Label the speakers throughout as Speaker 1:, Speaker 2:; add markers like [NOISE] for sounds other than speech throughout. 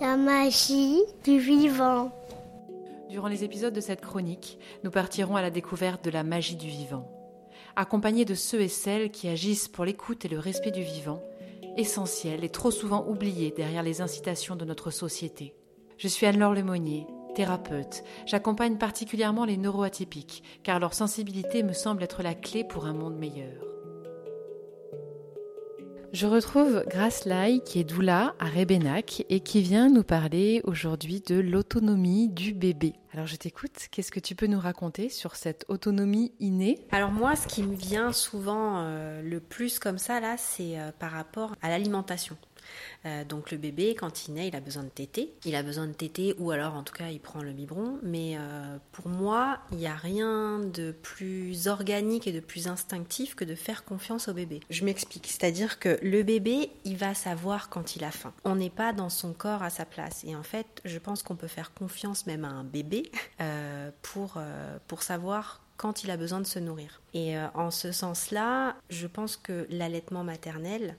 Speaker 1: La magie du vivant.
Speaker 2: Durant les épisodes de cette chronique, nous partirons à la découverte de la magie du vivant. Accompagnés de ceux et celles qui agissent pour l'écoute et le respect du vivant, essentiel et trop souvent oublié derrière les incitations de notre société. Je suis Anne-Laure Lemonnier, thérapeute. J'accompagne particulièrement les neuroatypiques, car leur sensibilité me semble être la clé pour un monde meilleur. Je retrouve Grace Lai, qui est doula à Rebenac et qui vient nous parler aujourd'hui de l'autonomie du bébé. Alors je t'écoute, qu'est-ce que tu peux nous raconter sur cette autonomie innée?
Speaker 3: Alors moi, ce qui me vient souvent euh, le plus comme ça, là, c'est euh, par rapport à l'alimentation. Euh, donc le bébé, quand il naît, il a besoin de téter. Il a besoin de téter ou alors en tout cas il prend le biberon. Mais euh, pour moi, il n'y a rien de plus organique et de plus instinctif que de faire confiance au bébé. Je m'explique. C'est-à-dire que le bébé, il va savoir quand il a faim. On n'est pas dans son corps à sa place. Et en fait, je pense qu'on peut faire confiance même à un bébé euh, pour, pour savoir quand il a besoin de se nourrir. Et en ce sens-là, je pense que l'allaitement maternel,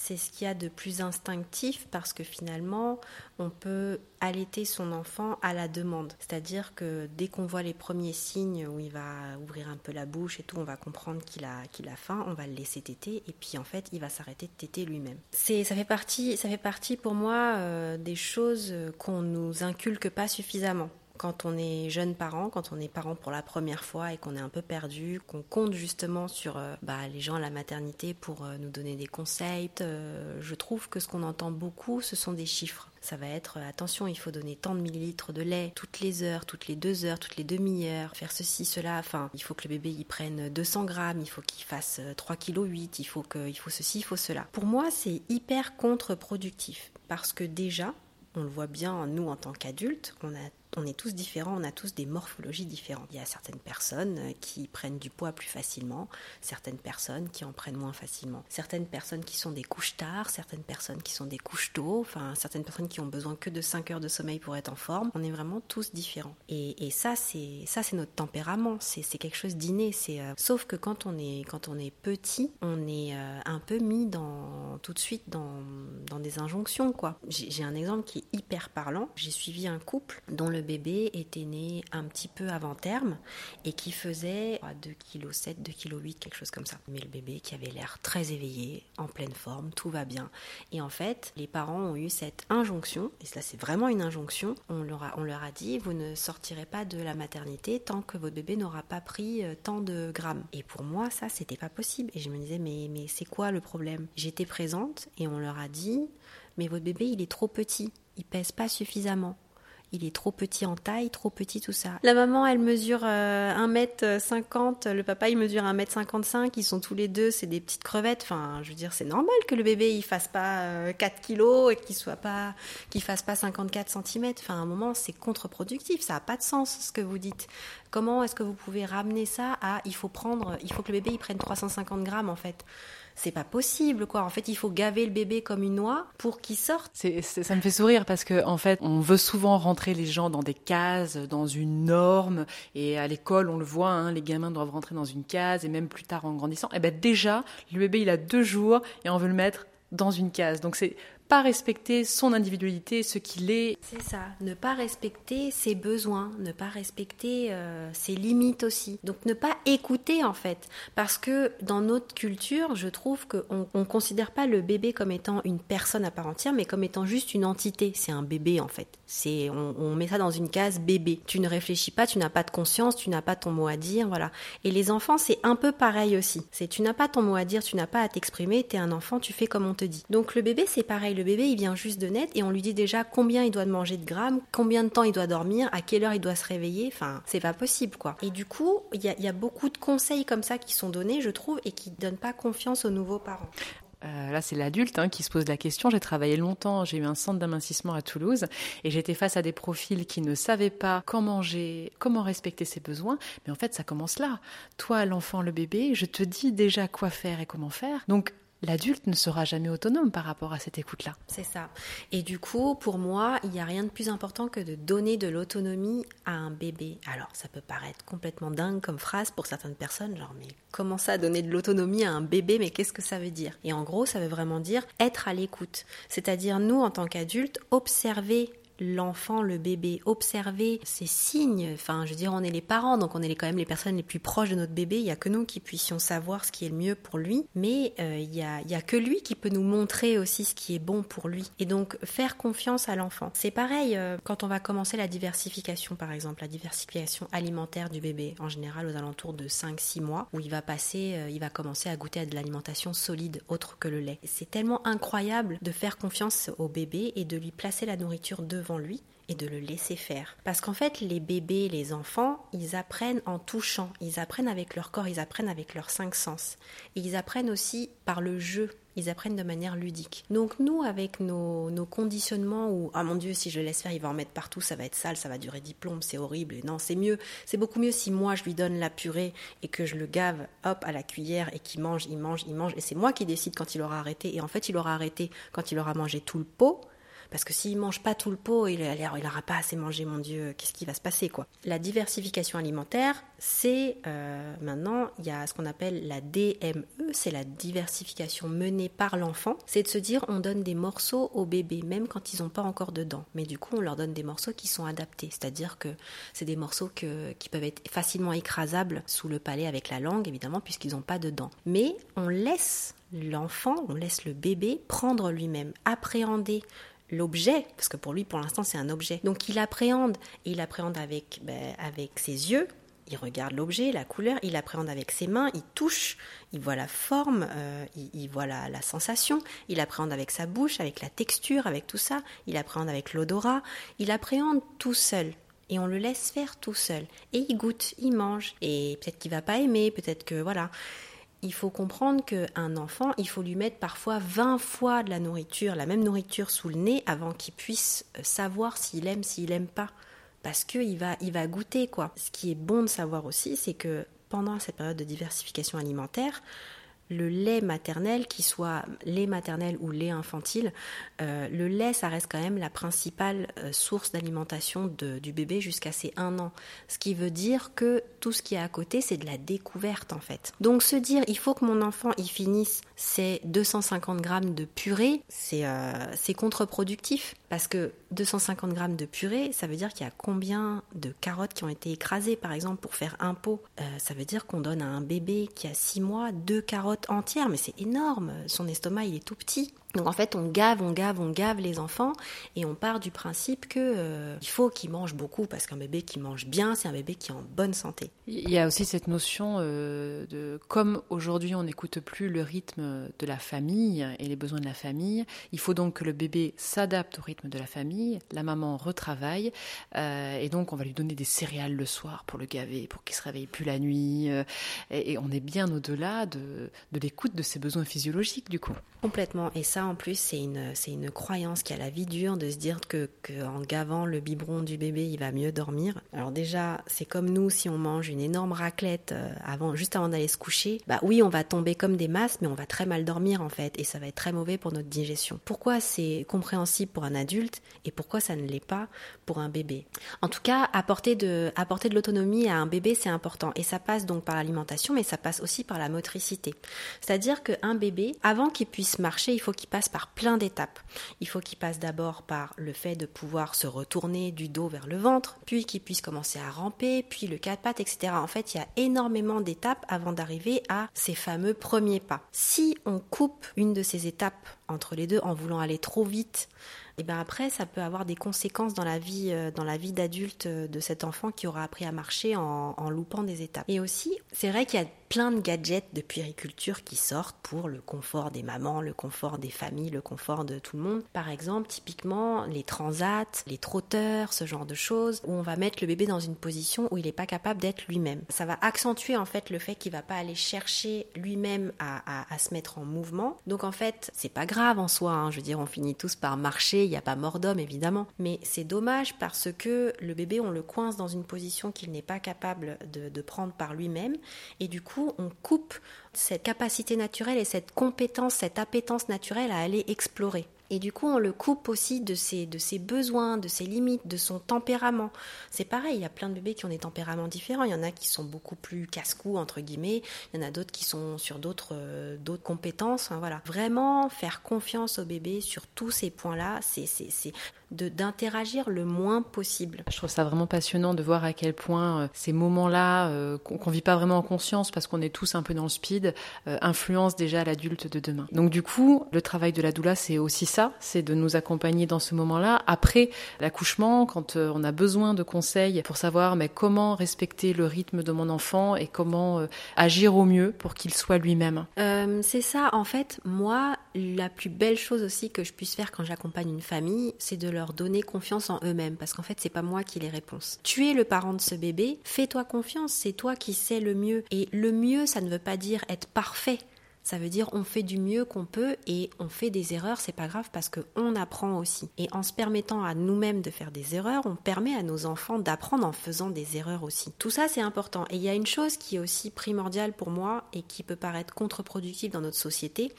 Speaker 3: c'est ce qu'il y a de plus instinctif parce que finalement, on peut allaiter son enfant à la demande. C'est-à-dire que dès qu'on voit les premiers signes où il va ouvrir un peu la bouche et tout, on va comprendre qu'il a, qu'il a faim, on va le laisser téter et puis en fait, il va s'arrêter de téter lui-même. C'est, ça, fait partie, ça fait partie pour moi euh, des choses qu'on nous inculque pas suffisamment quand on est jeune parent, quand on est parent pour la première fois et qu'on est un peu perdu, qu'on compte justement sur euh, bah, les gens à la maternité pour euh, nous donner des conseils, euh, je trouve que ce qu'on entend beaucoup, ce sont des chiffres. Ça va être attention, il faut donner tant de millilitres de lait toutes les heures, toutes les deux heures, toutes les demi-heures, faire ceci, cela. Enfin, il faut que le bébé y prenne 200 grammes, il faut qu'il fasse 3 kg 8, il faut que, faut ceci, il faut cela. Pour moi, c'est hyper contre-productif parce que déjà, on le voit bien, nous en tant qu'adultes, on a on est tous différents, on a tous des morphologies différentes. Il y a certaines personnes euh, qui prennent du poids plus facilement, certaines personnes qui en prennent moins facilement, certaines personnes qui sont des couches tard, certaines personnes qui sont des couches tôt, enfin certaines personnes qui ont besoin que de 5 heures de sommeil pour être en forme. On est vraiment tous différents. Et, ça, c'est ça, c'est notre tempérament. C'est quelque chose d'inné. C'est euh, sauf que quand on est quand on est petit, on est euh, un peu mis dans tout de suite dans, dans des injonctions quoi. J'ai un exemple qui est hyper parlant. J'ai suivi un couple dont le bébé était né un petit peu avant terme et qui faisait 2,7 kg, 2,8 kg, quelque chose comme ça. Mais le bébé qui avait l'air très éveillé, en pleine forme, tout va bien. Et en fait, les parents ont eu cette injonction, et cela c'est vraiment une injonction, on leur, a, on leur a dit, vous ne sortirez pas de la maternité tant que votre bébé n'aura pas pris euh, tant de grammes. Et pour moi, ça, c'était pas possible. Et je me disais, mais, mais c'est quoi le problème? J'étais présente et on leur a dit, mais votre bébé, il est trop petit, il pèse pas suffisamment il est trop petit en taille, trop petit tout ça. La maman, elle mesure 1m50, euh, le papa, il mesure 1m55, ils sont tous les deux, c'est des petites crevettes. Enfin, je veux dire, c'est normal que le bébé, il fasse pas 4 euh, kilos et qu'il soit pas, qu'il fasse pas 54 cm. Enfin, à un moment, c'est contre-productif, ça a pas de sens ce que vous dites. Comment est-ce que vous pouvez ramener ça à, il faut prendre, il faut que le bébé, il prenne 350 grammes en fait c'est pas possible quoi. En fait, il faut gaver le bébé comme une noix pour qu'il sorte.
Speaker 2: Ça me fait sourire parce que en fait, on veut souvent rentrer les gens dans des cases, dans une norme. Et à l'école, on le voit, hein, les gamins doivent rentrer dans une case et même plus tard en grandissant. Et eh ben déjà, le bébé il a deux jours et on veut le mettre dans une case. Donc c'est pas respecter son individualité, ce qu'il est.
Speaker 3: C'est ça, ne pas respecter ses besoins, ne pas respecter euh, ses limites aussi. Donc ne pas écouter en fait. Parce que dans notre culture, je trouve qu'on ne considère pas le bébé comme étant une personne à part entière, mais comme étant juste une entité. C'est un bébé en fait. C'est on, met ça dans une case bébé. Tu ne réfléchis pas, tu n'as pas de conscience, tu n'as pas ton mot à dire, voilà. Et les enfants, c'est un peu pareil aussi. C'est tu n'as pas ton mot à dire, tu n'as pas à t'exprimer, tu es un enfant, tu fais comme on te dit. Donc le bébé, c'est pareil le bébé, il vient juste de naître et on lui dit déjà combien il doit manger de grammes, combien de temps il doit dormir, à quelle heure il doit se réveiller. Enfin, c'est pas possible, quoi. Et du coup, il y, a, beaucoup de conseils comme ça qui sont donnés, je trouve, et qui donnent pas confiance aux nouveaux parents.
Speaker 2: Euh, là, c'est l'adulte hein, qui se pose la question. J'ai travaillé longtemps, j'ai eu un centre d'amincissement à Toulouse et j'étais face à des profils qui ne savaient pas comment manger, comment respecter ses besoins. Mais en fait, ça commence là. Toi, l'enfant, le bébé, je te dis déjà quoi faire et comment faire. Donc, l'adulte ne sera jamais autonome par rapport à cette écoute-là.
Speaker 3: C'est ça. Et du coup, pour moi, il n'y a rien de plus important que de donner de l'autonomie à un bébé. Alors, ça peut paraître complètement dingue comme phrase pour certaines personnes, genre, mais comment ça, donner de l'autonomie à un bébé, mais qu'est-ce que ça veut dire? Et en gros, ça veut vraiment dire être à l'écoute. C'est-à-dire, nous, en tant qu'adultes, observer l'enfant, le bébé, observer ces signes. Enfin, je veux dire, on est les parents, donc on est quand même les personnes les plus proches de notre bébé. Il n'y a que nous qui puissions savoir ce qui est le mieux pour lui. Mais euh, il n'y a, a que lui qui peut nous montrer aussi ce qui est bon pour lui. Et donc, faire confiance à l'enfant. C'est pareil euh, quand on va commencer la diversification, par exemple, la diversification alimentaire du bébé, en général aux alentours de 5-6 mois, où il va passer, euh, il va commencer à goûter à de l'alimentation solide, autre que le lait. C'est tellement incroyable de faire confiance au bébé et de lui placer la nourriture devant lui et de le laisser faire. Parce qu'en fait, les bébés, les enfants, ils apprennent en touchant, ils apprennent avec leur corps, ils apprennent avec leurs cinq sens. Et ils apprennent aussi par le jeu, ils apprennent de manière ludique. Donc nous, avec nos, conditionnements où, ah mon Dieu, si je laisse faire, il va en mettre partout, ça va être sale, ça va durer diplôme, c'est horrible. Et non, c'est mieux. C'est beaucoup mieux si moi, je lui donne la purée et que je le gave, hop, à la cuillère et qu'il mange, il mange, il mange. Et c'est moi qui décide quand il aura arrêté. Et en fait, il aura arrêté quand il aura mangé tout le pot parce que s'il mange pas tout le pot, il n'aura pas assez mangé, mon Dieu, qu'est-ce qui va se passer La diversification alimentaire, c'est euh, maintenant, il y a ce qu'on appelle la DME, c'est la diversification menée par l'enfant. C'est de se dire, on donne des morceaux aux bébés, même quand ils n'ont pas encore de dents. Mais du coup, on leur donne des morceaux qui sont adaptés, c'est-à-dire que c'est des morceaux qui peuvent être facilement écrasables sous le palais avec la langue, évidemment, puisqu'ils n'ont pas de dents. Mais on laisse l'enfant, on laisse le bébé prendre lui-même, appréhender l'objet, parce que pour lui, pour l'instant, c'est un objet. Donc il appréhende, et il appréhende avec, ben, avec ses yeux, il regarde l'objet, la couleur, il appréhende avec ses mains, il touche, il voit la forme, euh, il, voit la, la, sensation, il appréhende avec sa bouche, avec la texture, avec tout ça, il appréhende avec l'odorat, il appréhende tout seul. Et on le laisse faire tout seul. Et il goûte, il mange. Et peut-être qu'il va pas aimer, peut-être que voilà il faut comprendre qu'un enfant, il faut lui mettre parfois 20 fois de la nourriture, la même nourriture sous le nez avant qu'il puisse euh, savoir s'il aime, s'il aime pas. Parce qu'il va, il va goûter, quoi. Ce qui est bon de savoir aussi, c'est que pendant cette période de diversification alimentaire, le lait maternel, qu'il soit lait maternel ou lait infantile, euh, le lait, ça reste quand même la principale euh, source d'alimentation du bébé jusqu'à ses un an. Ce qui veut dire que tout ce qui est à côté, c'est de la découverte en fait. Donc se dire, il faut que mon enfant y finisse ses 250 grammes de purée, euh, c'est contre-productif. Parce que 250 grammes de purée, ça veut dire qu'il y a combien de carottes qui ont été écrasées, par exemple, pour faire un pot. ça veut dire qu'on donne à un bébé qui a 6 mois deux carottes entière, mais c'est énorme. Son estomac, il est tout petit. Donc en fait, on gave, on gave, on gave les enfants et on part du principe que euh, il faut qu'ils mangent beaucoup parce qu'un bébé qui mange bien, c'est un bébé qui est en bonne santé.
Speaker 2: Il y a aussi cette notion euh, de comme aujourd'hui on n'écoute plus le rythme de la famille et les besoins de la famille, il faut donc que le bébé s'adapte au rythme de la famille. La maman retravaille euh, et donc on va lui donner des céréales le soir pour le gaver, pour qu'il se réveille plus la nuit. Et, et, on est bien au-delà de, de l'écoute de ses besoins physiologiques du coup.
Speaker 3: Complètement. Et ça, en plus, c'est une, c'est une croyance qui a la vie dure de se dire que, que, en gavant le biberon du bébé, il va mieux dormir. Alors déjà, c'est comme nous, si on mange une énorme raclette euh, avant, juste avant d'aller se coucher, bah oui, on va tomber comme des masses, mais on va très mal dormir en fait, et ça va être très mauvais pour notre digestion. Pourquoi c'est compréhensible pour un adulte et pourquoi ça ne l'est pas pour un bébé? En tout cas, apporter de, apporter de l'autonomie à un bébé, c'est important, et ça passe donc par l'alimentation, mais ça passe aussi par la motricité. C'est-à-dire qu'un bébé, avant qu'il puisse marcher, il faut qu'il passe par plein d'étapes. Il faut qu'il passe d'abord par le fait de pouvoir se retourner du dos vers le ventre, puis qu'il puisse commencer à ramper, puis le quatre pattes, etc. En fait, il y a énormément d'étapes avant d'arriver à ces fameux premiers pas. Si on coupe une de ces étapes entre les deux en voulant aller trop vite, et ben après ça peut avoir des conséquences dans la vie euh, dans la vie d'adulte euh, de cet enfant qui aura appris à marcher en, loupant des étapes. Et aussi, c'est vrai qu'il y a plein de gadgets de puériculture qui sortent pour le confort des mamans, le confort des familles, le confort de tout le monde. Par exemple, typiquement les transats, les trotteurs, ce genre de choses, où on va mettre le bébé dans une position où il n'est pas capable d'être lui-même. Ça va accentuer en fait le fait qu'il va pas aller chercher lui-même à, à, se mettre en mouvement. Donc en fait, c'est pas grave grave en soi. Hein. Je veux dire, on finit tous par marcher, il n'y a pas mort d'homme évidemment. Mais c'est dommage parce que le bébé, on le coince dans une position qu'il n'est pas capable de, de prendre par lui-même. Et du coup, on coupe cette capacité naturelle et cette compétence, cette appétence naturelle à aller explorer. Et du coup, on le coupe aussi de ses, de ses besoins, de ses limites, de son tempérament. C'est pareil, il y a plein de bébés qui ont des tempéraments différents. Il y en a qui sont beaucoup plus casse-cou, entre guillemets. Il y en a d'autres qui sont sur d'autres euh, compétences. voilà. Vraiment faire confiance au bébé sur tous ces points-là, c'est d'interagir le moins possible.
Speaker 2: Je trouve ça vraiment passionnant de voir à quel point euh, ces moments-là, euh, qu'on ne vit pas vraiment en conscience parce qu'on est tous un peu dans le speed, influencent déjà l'adulte de demain. Donc du coup, le travail de la doula, c'est aussi c'est de nous accompagner dans ce moment-là. Après l'accouchement, quand on a besoin de conseils pour savoir mais comment respecter le rythme de mon enfant et comment agir au mieux pour qu'il soit lui-même.
Speaker 3: c'est ça, en fait, moi, la plus belle chose aussi que je puisse faire quand j'accompagne une famille, c'est de leur donner confiance en eux-mêmes, parce qu'en fait, c'est pas moi qui les réponses. Tu es le parent de ce bébé, fais-toi confiance, c'est toi qui sais le mieux. Et le mieux, ça ne veut pas dire être parfait. Ça veut dire on fait du mieux qu'on peut et on fait des erreurs, c'est pas grave parce qu'on apprend aussi. Et en se permettant à nous-mêmes de faire des erreurs, on permet à nos enfants d'apprendre en faisant des erreurs aussi. Tout ça c'est important. Et il y a une chose qui est aussi primordiale pour moi et qui peut paraître contre-productive dans notre société,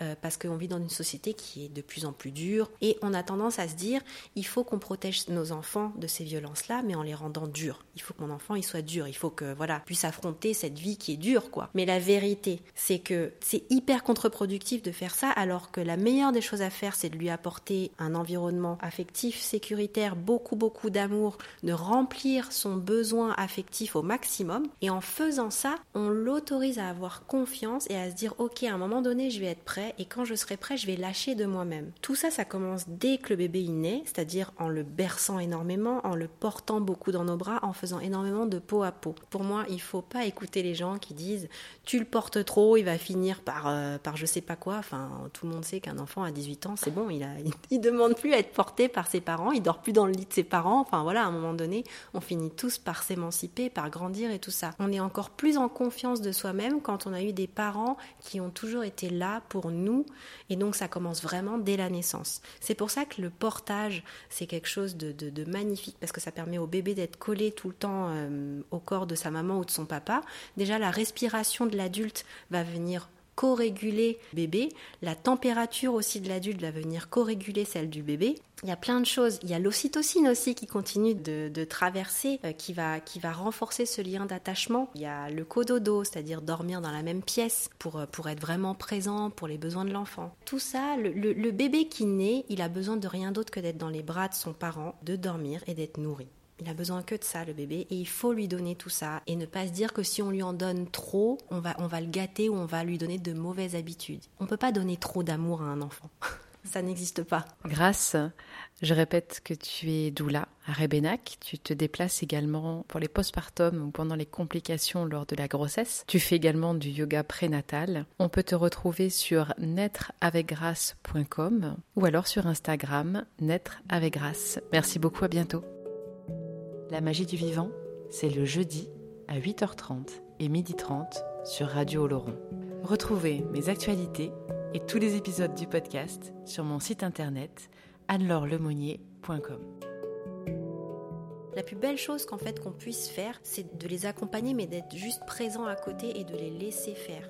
Speaker 3: euh, parce qu'on vit dans une société qui est de plus en plus dure et on a tendance à se dire il faut qu'on protège nos enfants de ces violences-là, mais en les rendant durs. Il faut que mon enfant il soit dur, il faut que voilà puisse affronter cette vie qui est dure quoi. Mais la vérité, c'est que c'est hyper contre-productif de faire ça, alors que la meilleure des choses à faire, c'est de lui apporter un environnement affectif, sécuritaire, beaucoup beaucoup d'amour, de remplir son besoin affectif au maximum. Et en faisant ça, on l'autorise à avoir confiance et à se dire ok, à un moment donné, je vais être prêt et quand je serai prêt, je vais lâcher de moi-même. Tout ça, ça commence dès que le bébé est né, c'est-à-dire en le berçant énormément, en le portant beaucoup dans nos bras, en faisant énormément de peau à peau. Pour moi, il faut pas écouter les gens qui disent tu le portes trop, il va finir par, euh, par je sais pas quoi. Enfin, tout le monde sait qu'un enfant à 18 ans, c'est bon, il, a, [LAUGHS] il, demande plus à être porté par ses parents, il dort plus dans le lit de ses parents. Enfin voilà, à un moment donné, on finit tous par s'émanciper, par grandir et tout ça. On est encore plus en confiance de soi-même quand on a eu des parents qui ont toujours été là pour nous. Et donc ça commence vraiment dès la naissance. C'est pour ça que le portage, c'est quelque chose de, magnifique parce que ça permet au bébé d'être collé tout le temps euh, au corps de sa maman ou de son papa. Déjà, la respiration de l'adulte va venir co-réguler bébé, la température aussi de l'adulte va venir co-réguler celle du bébé. Il y a plein de choses. Il y a l'ocytocine aussi qui continue de, traverser, euh, qui, va, qui va renforcer ce lien d'attachement. Il y a le cododo, c'est-à-dire dormir dans la même pièce pour, euh, pour être vraiment présent pour les besoins de l'enfant. Tout ça, le, le bébé qui naît, il a besoin de rien d'autre que d'être dans les bras de son parent, de dormir et d'être nourri. Il a besoin que de ça, le bébé, et il faut lui donner tout ça. Et ne pas se dire que si on lui en donne trop, on va, on va le gâter ou on va lui donner de mauvaises habitudes. On ne peut pas donner trop d'amour à un enfant. [LAUGHS] ça n'existe pas.
Speaker 2: Grâce, je répète que tu es doula à Rebenac. Tu te déplaces également pour les postpartum ou pendant les complications lors de la grossesse. Tu fais également du yoga prénatal. On peut te retrouver sur naîtreavecgrâce.com ou alors sur Instagram, naître. Merci beaucoup, à bientôt. La magie du vivant, c'est le jeudi à 8h30 et 12h30 sur Radio Oloron. Retrouvez mes actualités et tous les épisodes du podcast sur mon site internet annelorelemonnier.com.
Speaker 3: La plus belle chose qu'en fait qu'on puisse faire, c'est de les accompagner mais d'être juste présent à côté et de les laisser faire.